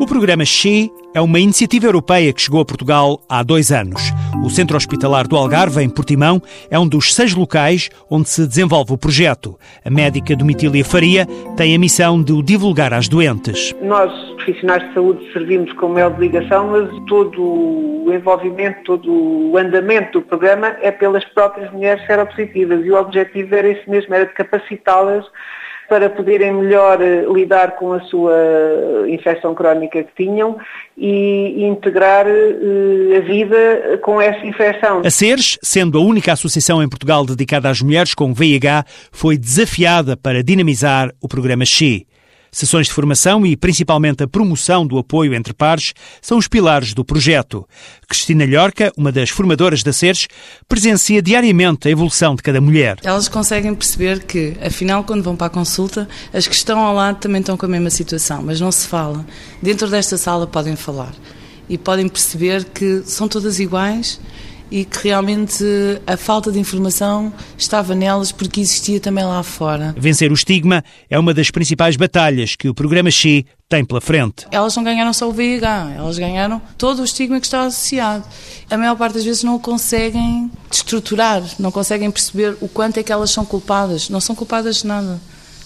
O programa SHE é uma iniciativa europeia que chegou a Portugal há dois anos. O Centro Hospitalar do Algarve, em Portimão, é um dos seis locais onde se desenvolve o projeto. A médica Domitília Faria tem a missão de o divulgar às doentes. Nós, profissionais de saúde, servimos como de ligação, mas todo o envolvimento, todo o andamento do programa é pelas próprias mulheres seropositivas e o objetivo era esse mesmo, era de capacitá-las para poderem melhor eh, lidar com a sua infecção crónica que tinham e integrar eh, a vida com essa infecção. A SERS, sendo a única associação em Portugal dedicada às mulheres com VIH, foi desafiada para dinamizar o programa XI. Sessões de formação e principalmente a promoção do apoio entre pares são os pilares do projeto. Cristina Llorca, uma das formadoras da SERS, presencia diariamente a evolução de cada mulher. Elas conseguem perceber que, afinal, quando vão para a consulta, as que estão ao lado também estão com a mesma situação, mas não se fala. Dentro desta sala podem falar e podem perceber que são todas iguais e que realmente a falta de informação estava nelas porque existia também lá fora. Vencer o estigma é uma das principais batalhas que o programa XI tem pela frente. Elas não ganharam só o VIH, elas ganharam todo o estigma que está associado. A maior parte das vezes não o conseguem estruturar, não conseguem perceber o quanto é que elas são culpadas. Não são culpadas de nada.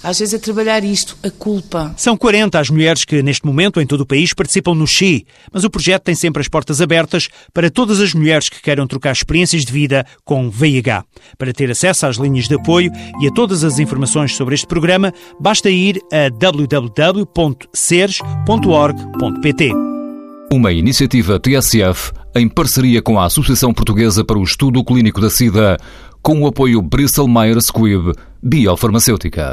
Às vezes é trabalhar isto, a culpa. São 40 as mulheres que, neste momento, em todo o país, participam no XI, mas o projeto tem sempre as portas abertas para todas as mulheres que queiram trocar experiências de vida com VIH. Para ter acesso às linhas de apoio e a todas as informações sobre este programa, basta ir a www.seres.org.pt. Uma iniciativa TSF em parceria com a Associação Portuguesa para o Estudo Clínico da SIDA, com o apoio Bristol Myers Squibb Biofarmacêutica.